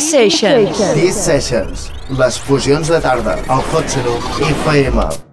Sessions. These Sessions. Les fusions de tarda al Hot Seno FM.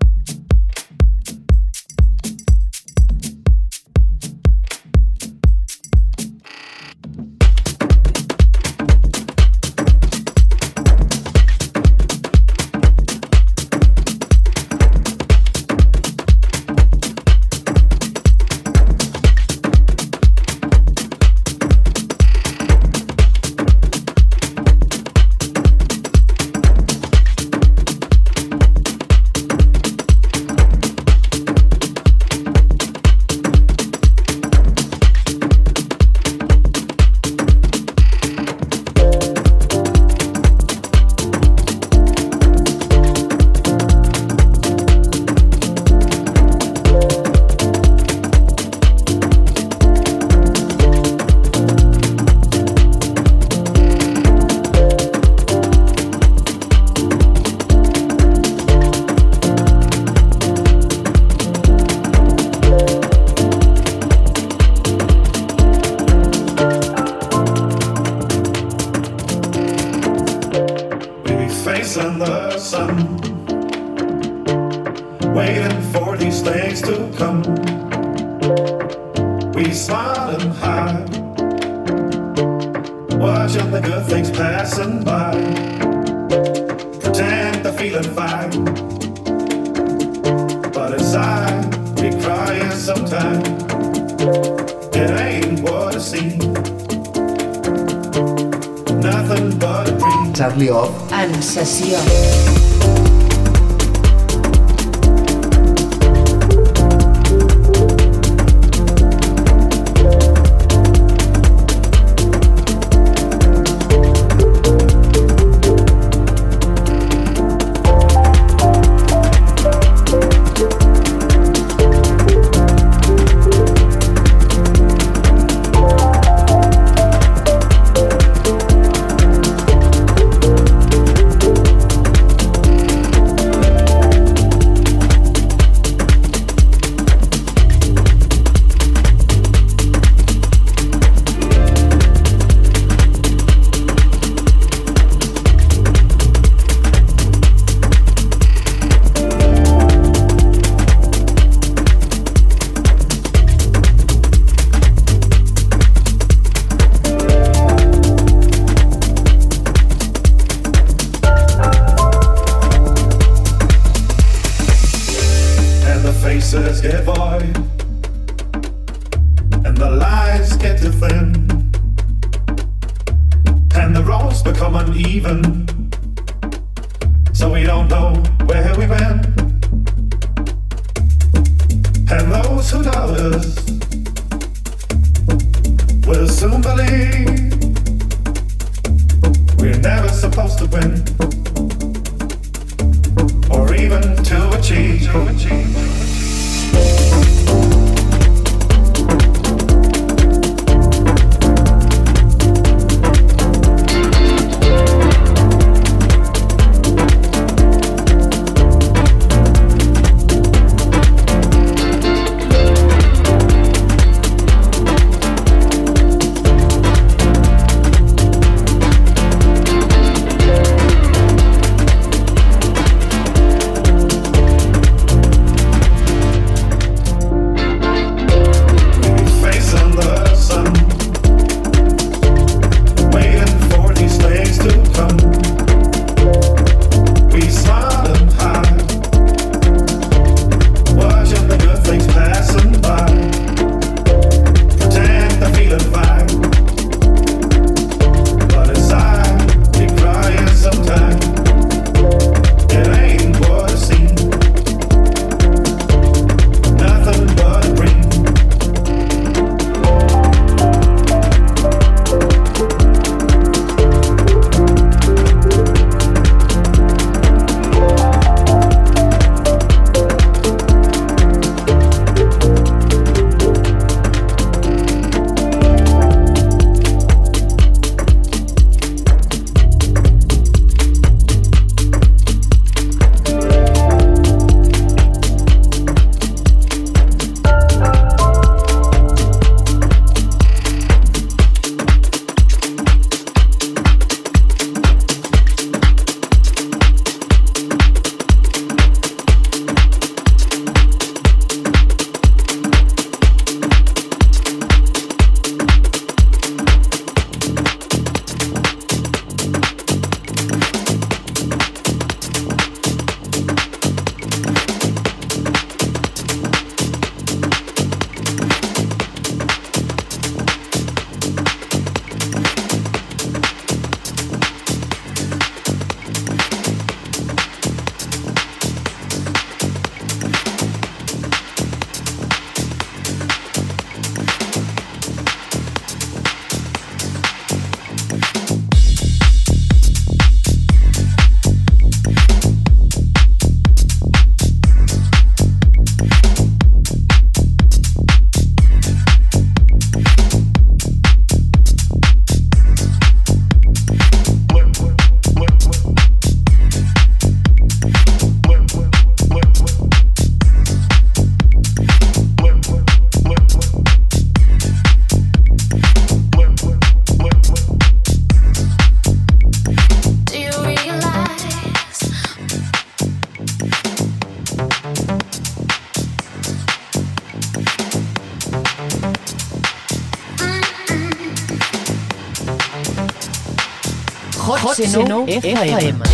Hot Seno FM.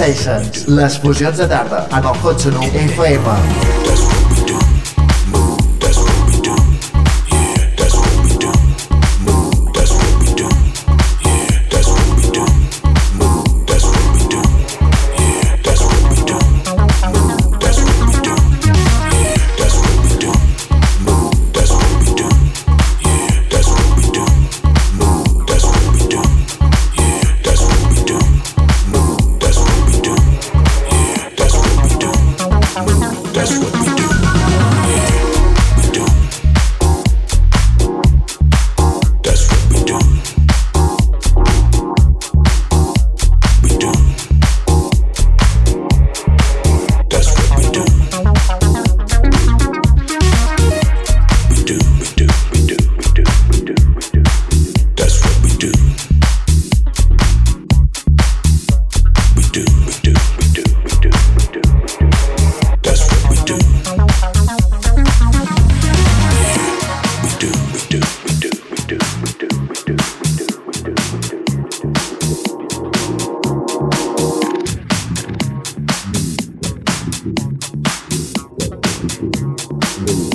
D-Sessions, les fusions de tarda, en el Hot Sonu FM. Blue.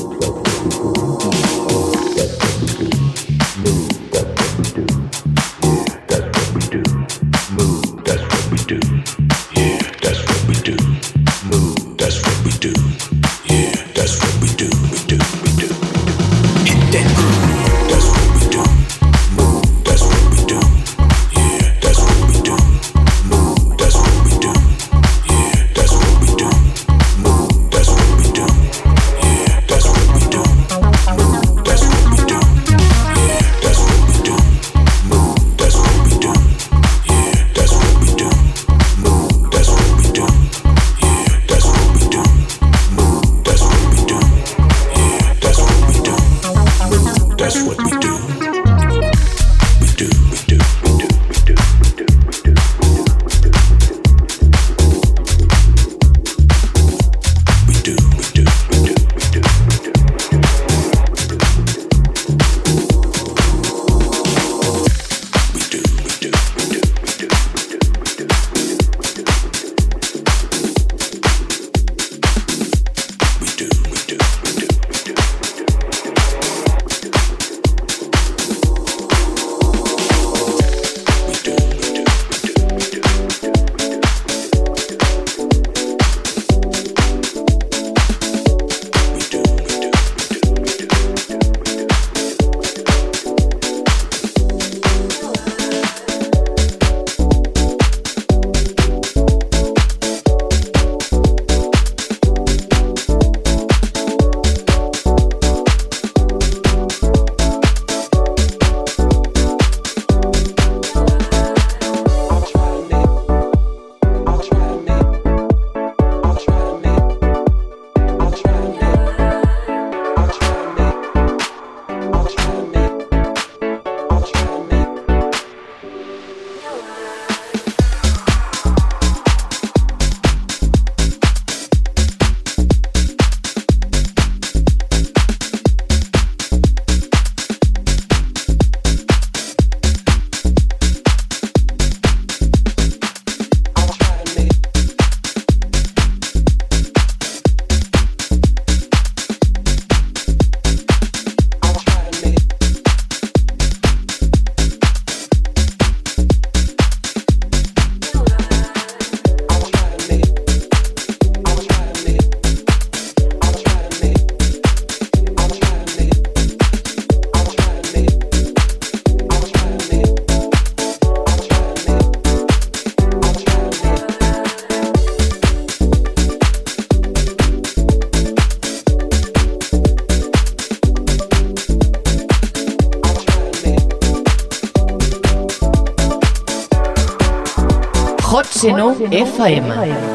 FM.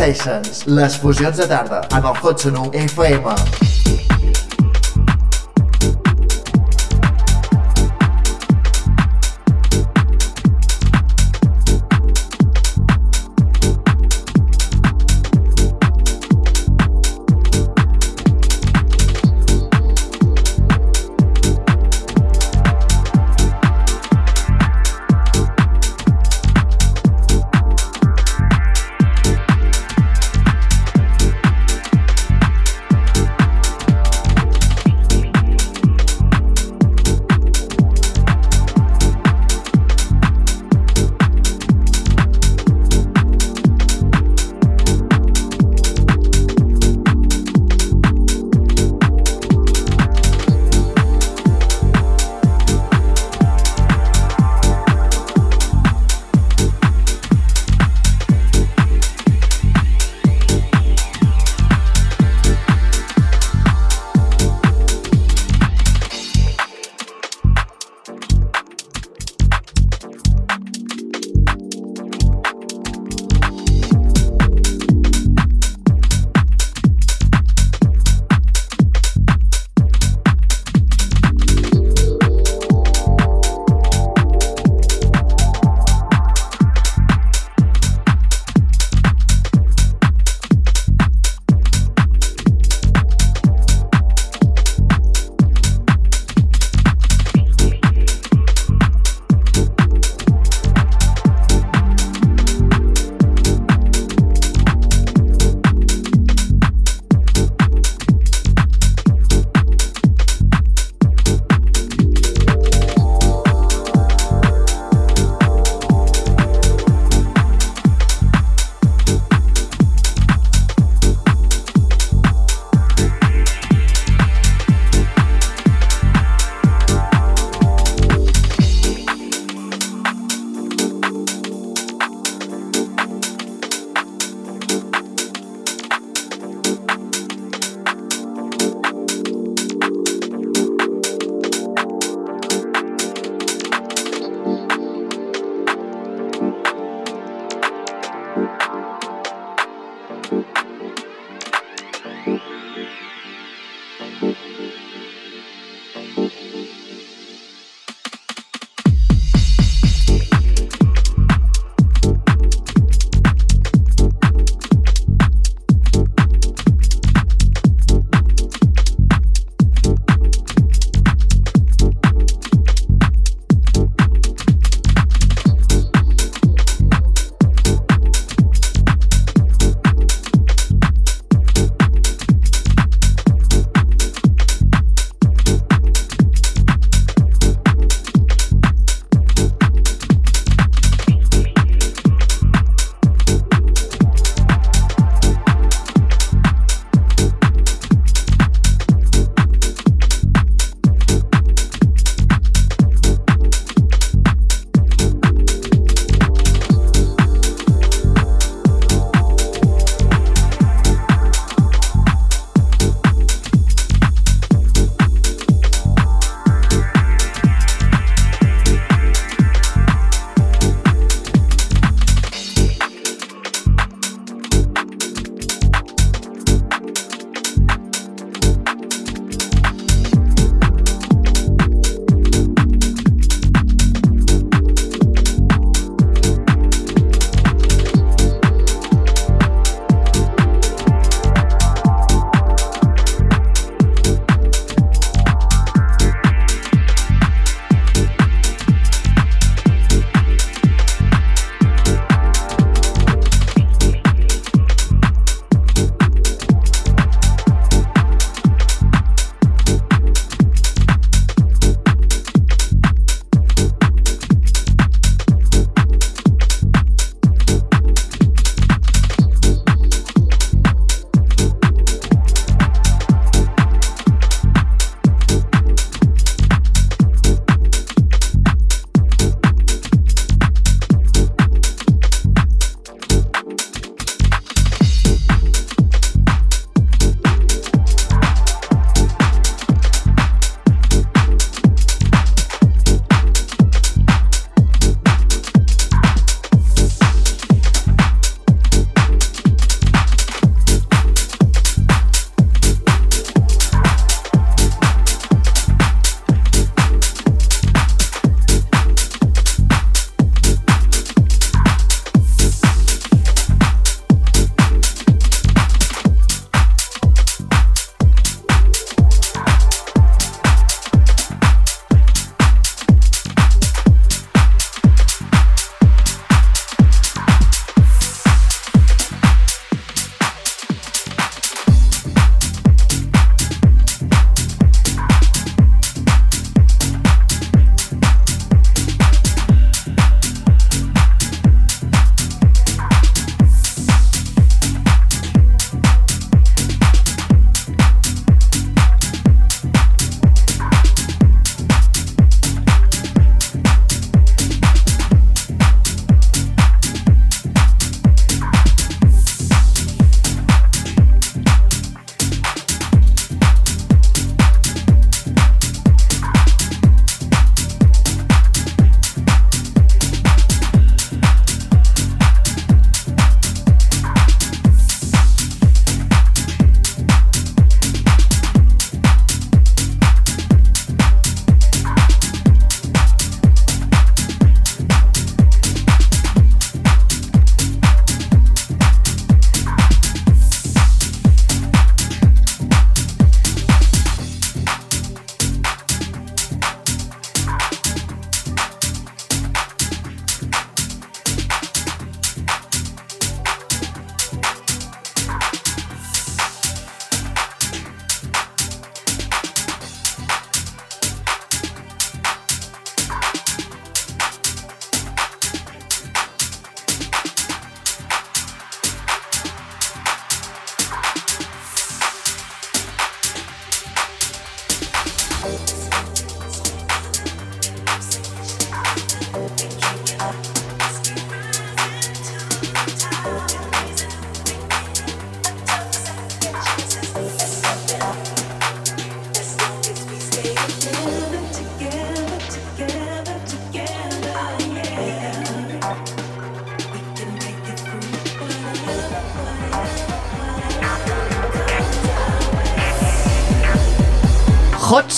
Sessions, les fusions de tarda, amb el Hot FM.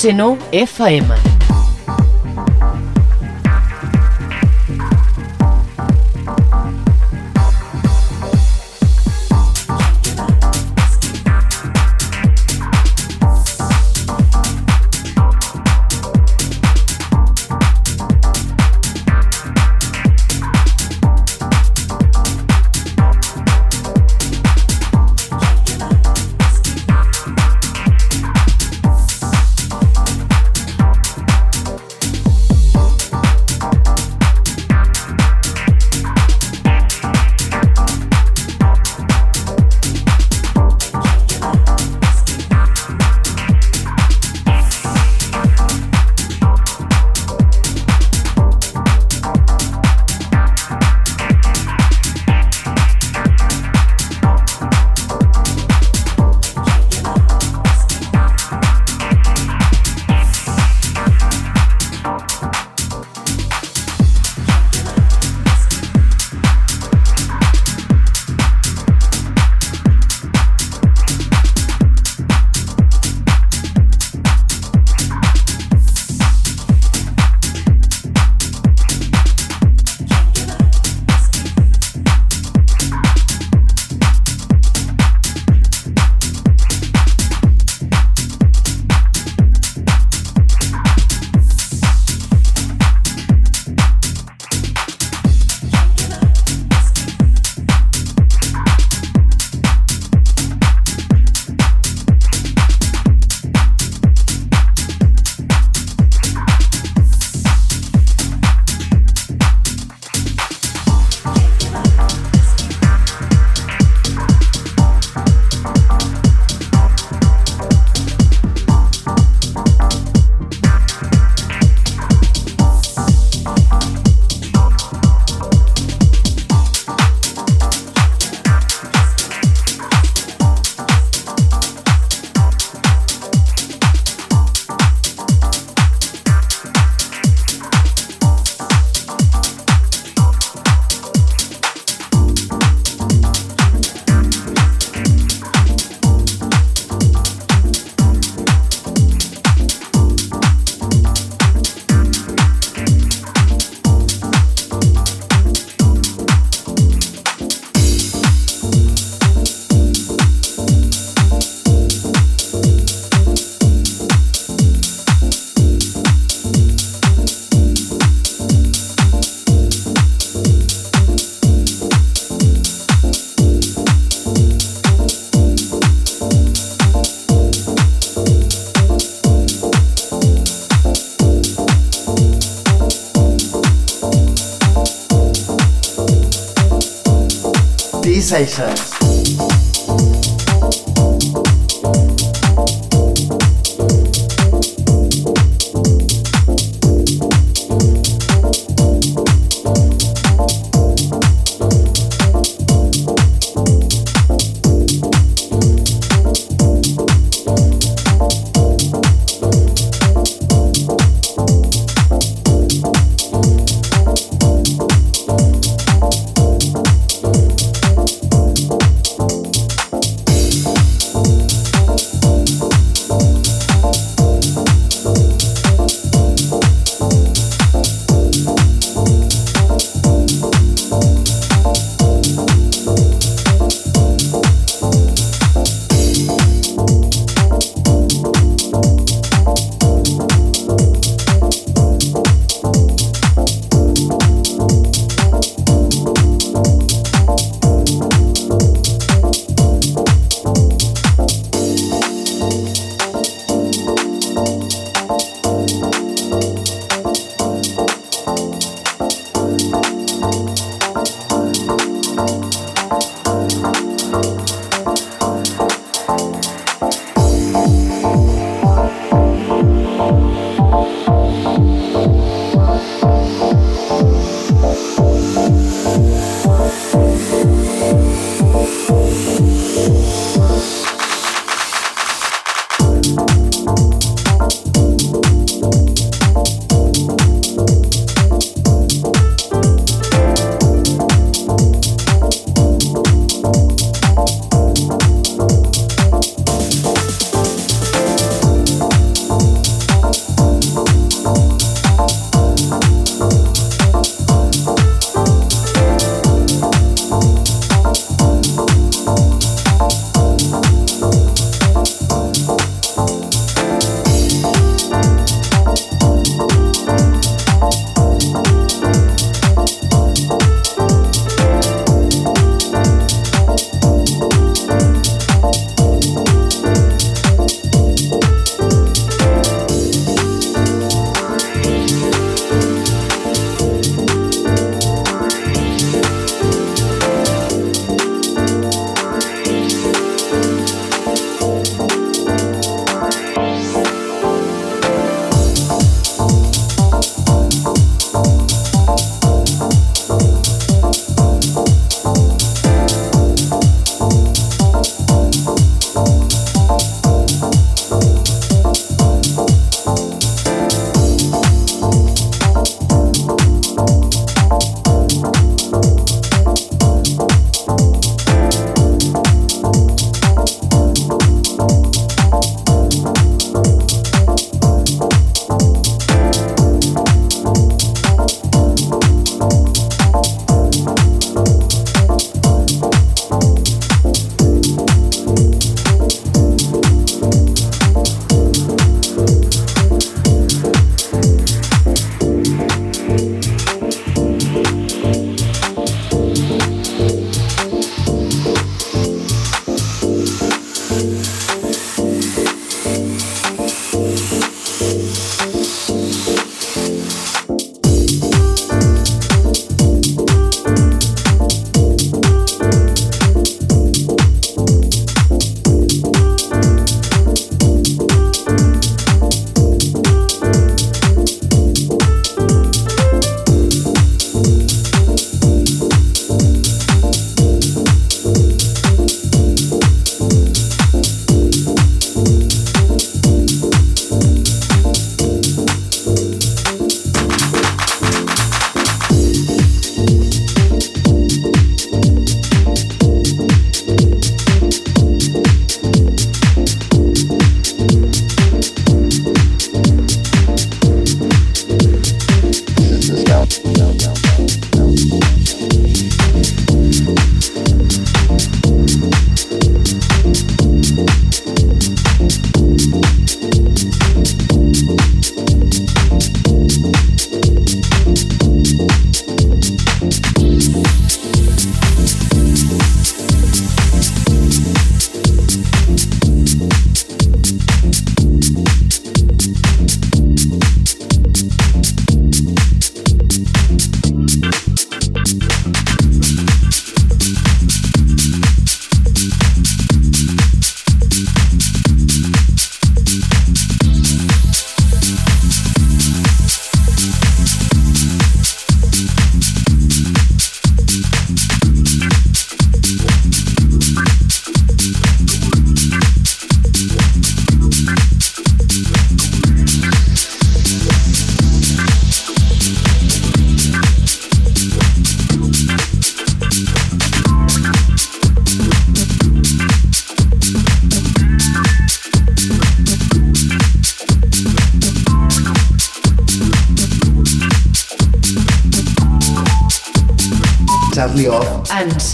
Seno FM. Neyse.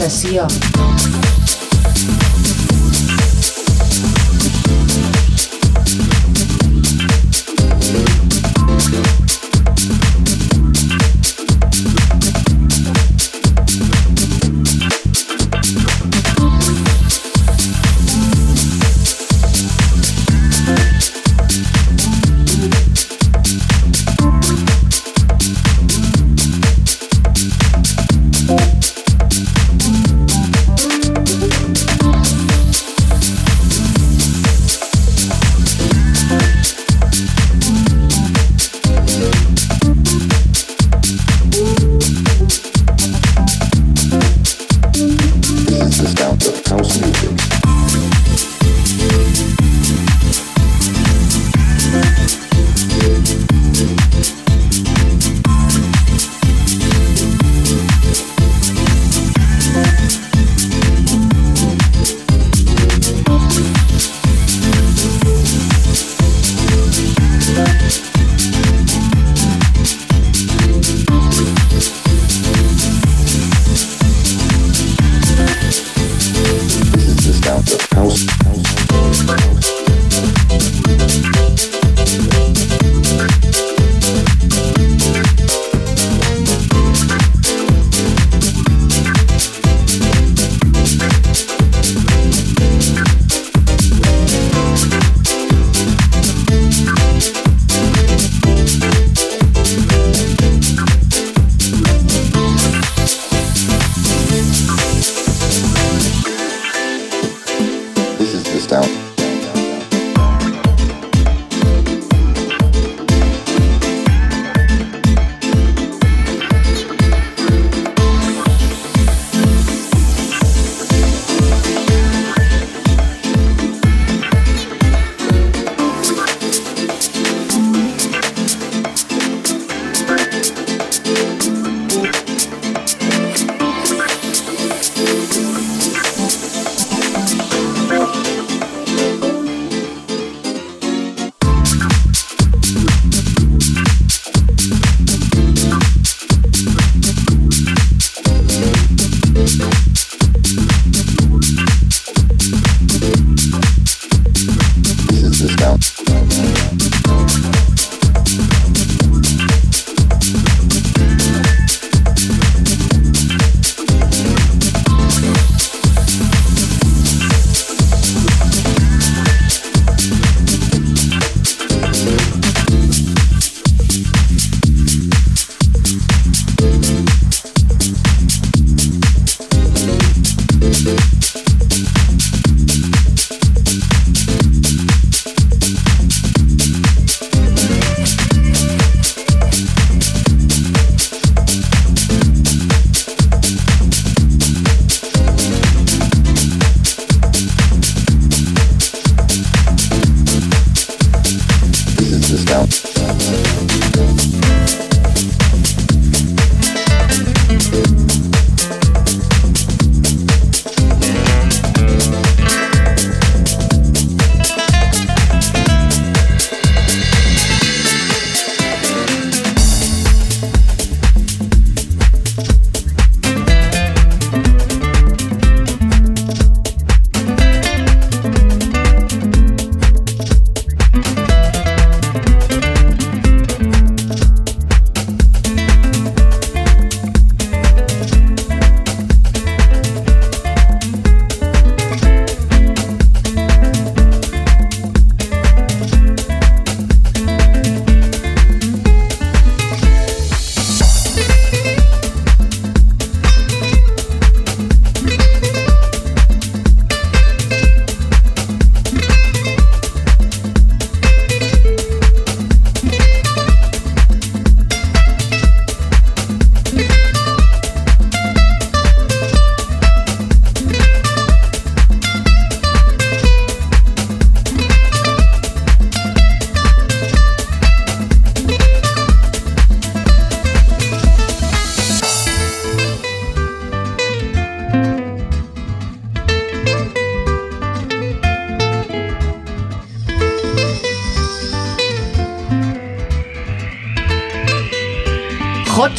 Sesión.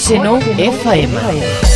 Hot Seno FM.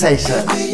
Sensation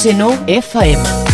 Seno FM.